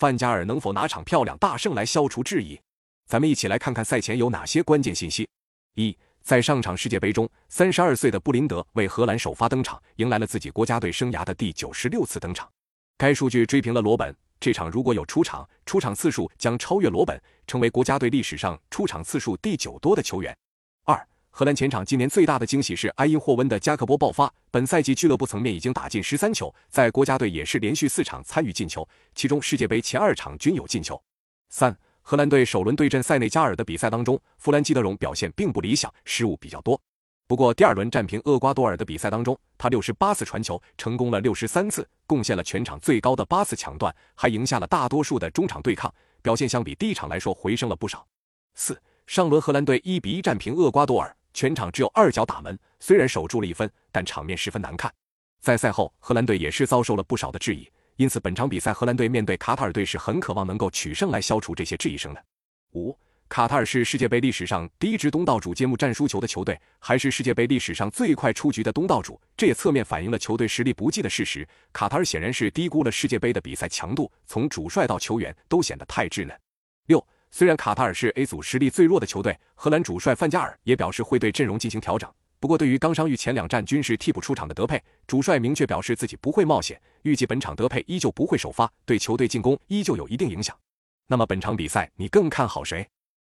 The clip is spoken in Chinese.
范加尔能否拿场漂亮大胜来消除质疑？咱们一起来看看赛前有哪些关键信息。一，在上场世界杯中，三十二岁的布林德为荷兰首发登场，迎来了自己国家队生涯的第九十六次登场。该数据追平了罗本，这场如果有出场，出场次数将超越罗本，成为国家队历史上出场次数第九多的球员。荷兰前场今年最大的惊喜是埃因霍温的加克波爆发，本赛季俱乐部层面已经打进十三球，在国家队也是连续四场参与进球，其中世界杯前二场均有进球。三。荷兰队首轮对阵塞内加尔的比赛当中，弗兰基德容表现并不理想，失误比较多。不过第二轮战平厄瓜多尔的比赛当中，他六十八次传球成功了六十三次，贡献了全场最高的八次抢断，还赢下了大多数的中场对抗，表现相比第一场来说回升了不少。四上轮荷兰队一比一战平厄瓜多尔，全场只有二脚打门，虽然守住了一分，但场面十分难看。在赛后，荷兰队也是遭受了不少的质疑。因此，本场比赛荷兰队面对卡塔尔队是很渴望能够取胜来消除这些质疑声的。五，卡塔尔是世界杯历史上第一支东道主揭幕战输球的球队，还是世界杯历史上最快出局的东道主，这也侧面反映了球队实力不济的事实。卡塔尔显然是低估了世界杯的比赛强度，从主帅到球员都显得太稚嫩。虽然卡塔尔是 A 组实力最弱的球队，荷兰主帅范加尔也表示会对阵容进行调整。不过，对于刚伤愈前两战均是替补出场的德佩，主帅明确表示自己不会冒险，预计本场德佩依旧不会首发，对球队进攻依旧有一定影响。那么本场比赛你更看好谁？